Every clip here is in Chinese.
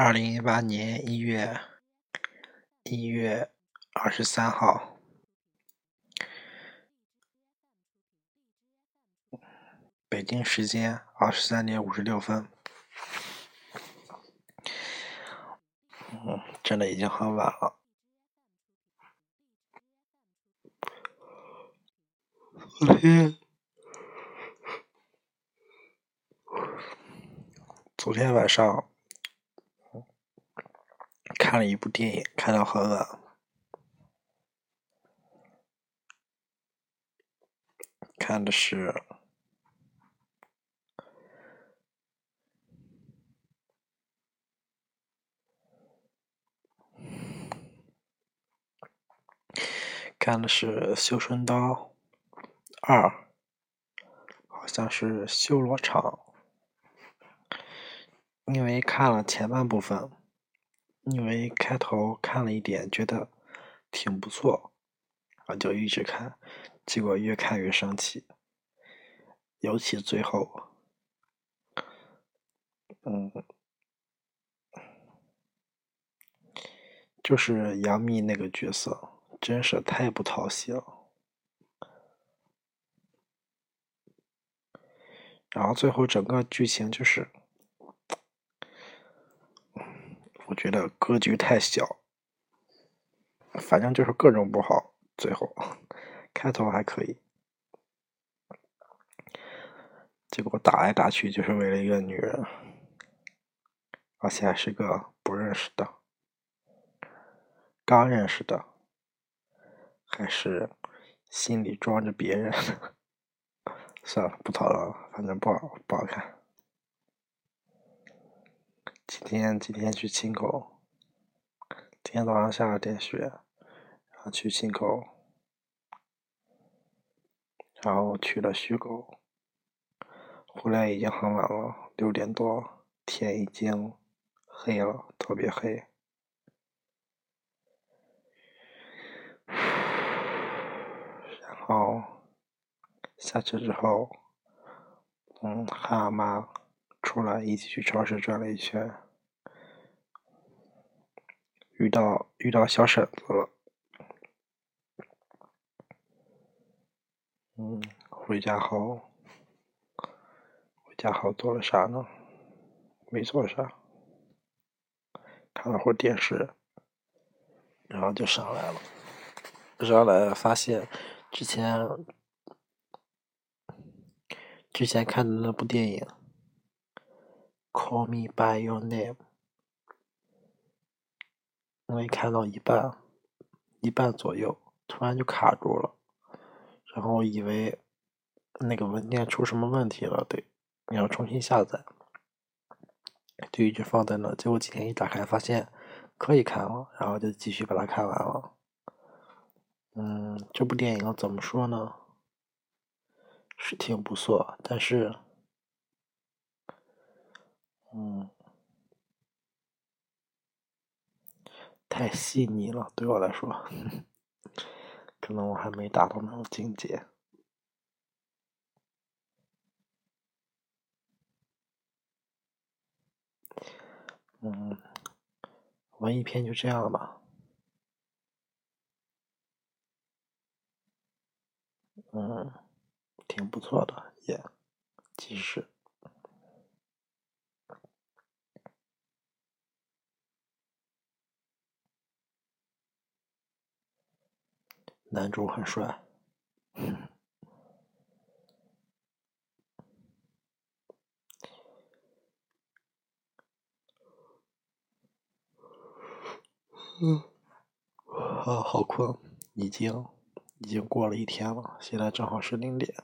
二零一八年一月一月二十三号，北京时间二十三点五十六分。嗯，真的已经很晚了。昨天，昨天晚上。看了一部电影，看到很晚。看的是，看的是《绣春刀二》，好像是修罗场，因为看了前半部分。因为开头看了一点，觉得挺不错，我就一直看，结果越看越生气，尤其最后，嗯，就是杨幂那个角色，真是太不讨喜了。然后最后整个剧情就是。我觉得格局太小，反正就是各种不好。最后开头还可以，结果打来打去就是为了一个女人，而且还是个不认识的，刚认识的，还是心里装着别人。算了，不讨论了，反正不好，不好看。今天今天去青口，今天早上下了点雪，然后去青口，然后去了徐沟，回来已经很晚了，六点多，天已经黑了，特别黑。然后下车之后，嗯，和俺妈。出来一起去超市转了一圈，遇到遇到小婶子了。嗯，回家后，回家后做了啥呢？没做啥，看了会电视，然后就上来了。上来发现之前之前看的那部电影。Call me by your name。因为看到一半，一半左右，突然就卡住了，然后以为那个文件出什么问题了，对，你要重新下载，就一直放在那。结果今天一打开，发现可以看了，然后就继续把它看完了。嗯，这部电影怎么说呢？是挺不错，但是。嗯，太细腻了，对我来说，可能我还没达到那种境界。嗯，文艺片就这样吧。嗯，挺不错的，也，其实。男主很帅，啊，好困，已经已经过了一天了，现在正好是零点。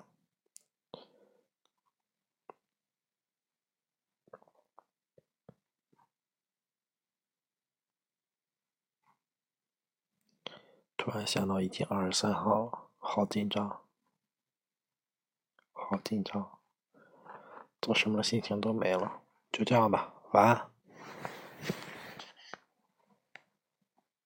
突然想到已经二十三号了，好紧张，好紧张，做什么心情都没了，就这样吧，晚安。